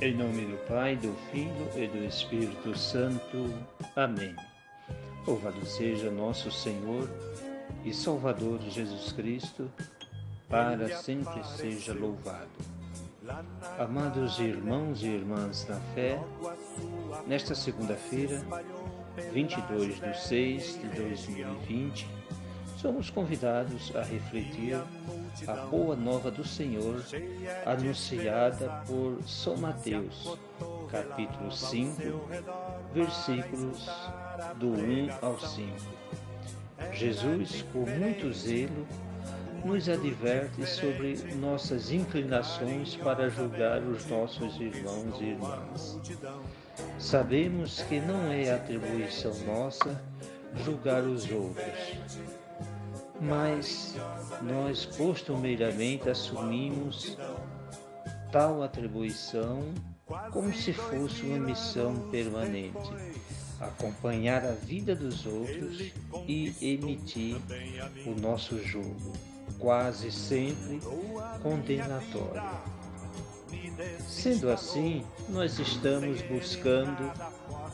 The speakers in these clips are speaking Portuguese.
Em nome do Pai, do Filho e do Espírito Santo. Amém. Louvado seja nosso Senhor e Salvador Jesus Cristo, para sempre seja louvado. Amados irmãos e irmãs na fé, nesta segunda-feira, 22 de 6 de 2020, somos convidados a refletir a boa nova do Senhor anunciada por São Mateus, capítulo 5, versículos do 1 ao 5. Jesus, com muito zelo, nos adverte sobre nossas inclinações para julgar os nossos irmãos e irmãs. Sabemos que não é atribuição nossa julgar os outros, mas nós costumeiramente assumimos tal atribuição como se fosse uma missão permanente, acompanhar a vida dos outros e emitir o nosso julgo, quase sempre condenatório. Sendo assim, nós estamos buscando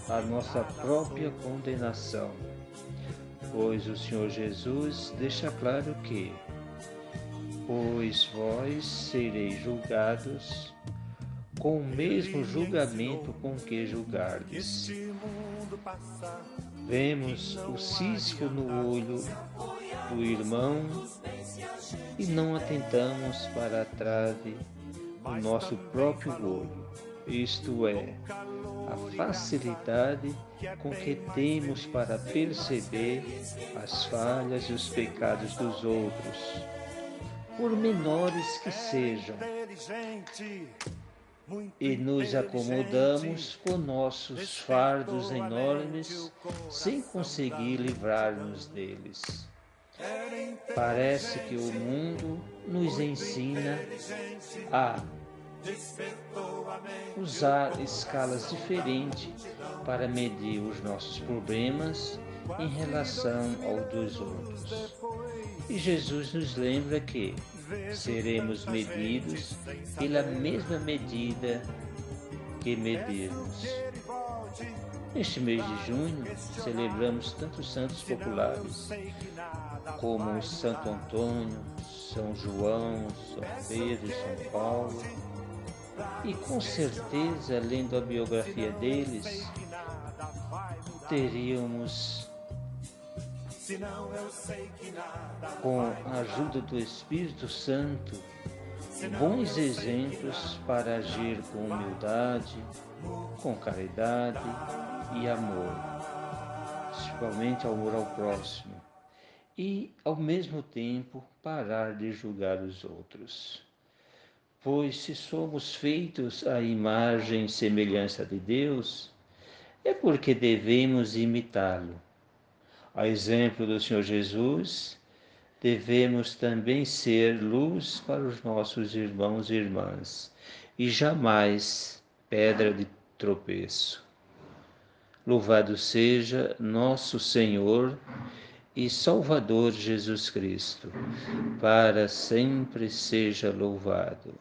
a nossa própria condenação pois o Senhor Jesus deixa claro que, pois vós sereis julgados com o mesmo julgamento com que julgardes. Vemos o cisco no olho do irmão e não atentamos para a trave do nosso próprio olho, isto é, a facilidade com que temos para perceber as falhas e os pecados dos outros, por menores que sejam, e nos acomodamos com nossos fardos enormes sem conseguir livrar-nos deles. Parece que o mundo nos ensina a usar escalas diferentes para medir os nossos problemas em relação ao dos outros. E Jesus nos lembra que seremos medidos pela mesma medida que medirmos. Neste mês de junho, celebramos tantos santos populares, como Santo Antônio, São João, São Pedro São Paulo, e com certeza, lendo a biografia deles, teríamos, com a ajuda do Espírito Santo, bons exemplos para agir com humildade, com caridade e amor, principalmente amor ao próximo, e, ao mesmo tempo, parar de julgar os outros. Pois se somos feitos à imagem e semelhança de Deus, é porque devemos imitá-lo. A exemplo do Senhor Jesus, devemos também ser luz para os nossos irmãos e irmãs, e jamais pedra de tropeço. Louvado seja nosso Senhor e Salvador Jesus Cristo, para sempre seja louvado.